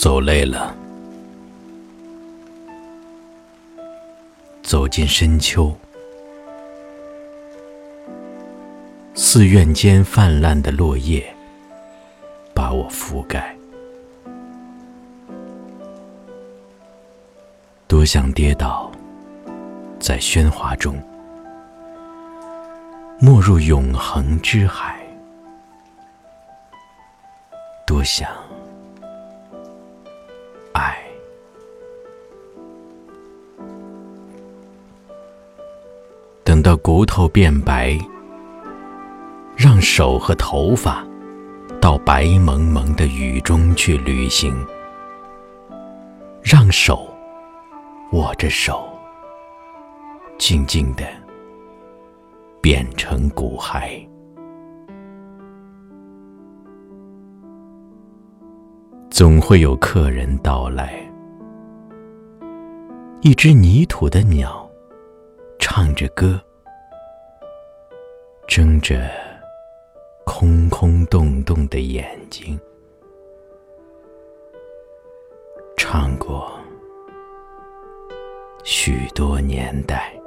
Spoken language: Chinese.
走累了，走进深秋，寺院间泛滥的落叶把我覆盖，多想跌倒在喧哗中，没入永恒之海，多想。爱，等到骨头变白，让手和头发到白蒙蒙的雨中去旅行，让手握着手，静静的变成骨骸。总会有客人到来，一只泥土的鸟，唱着歌，睁着空空洞洞的眼睛，唱过许多年代。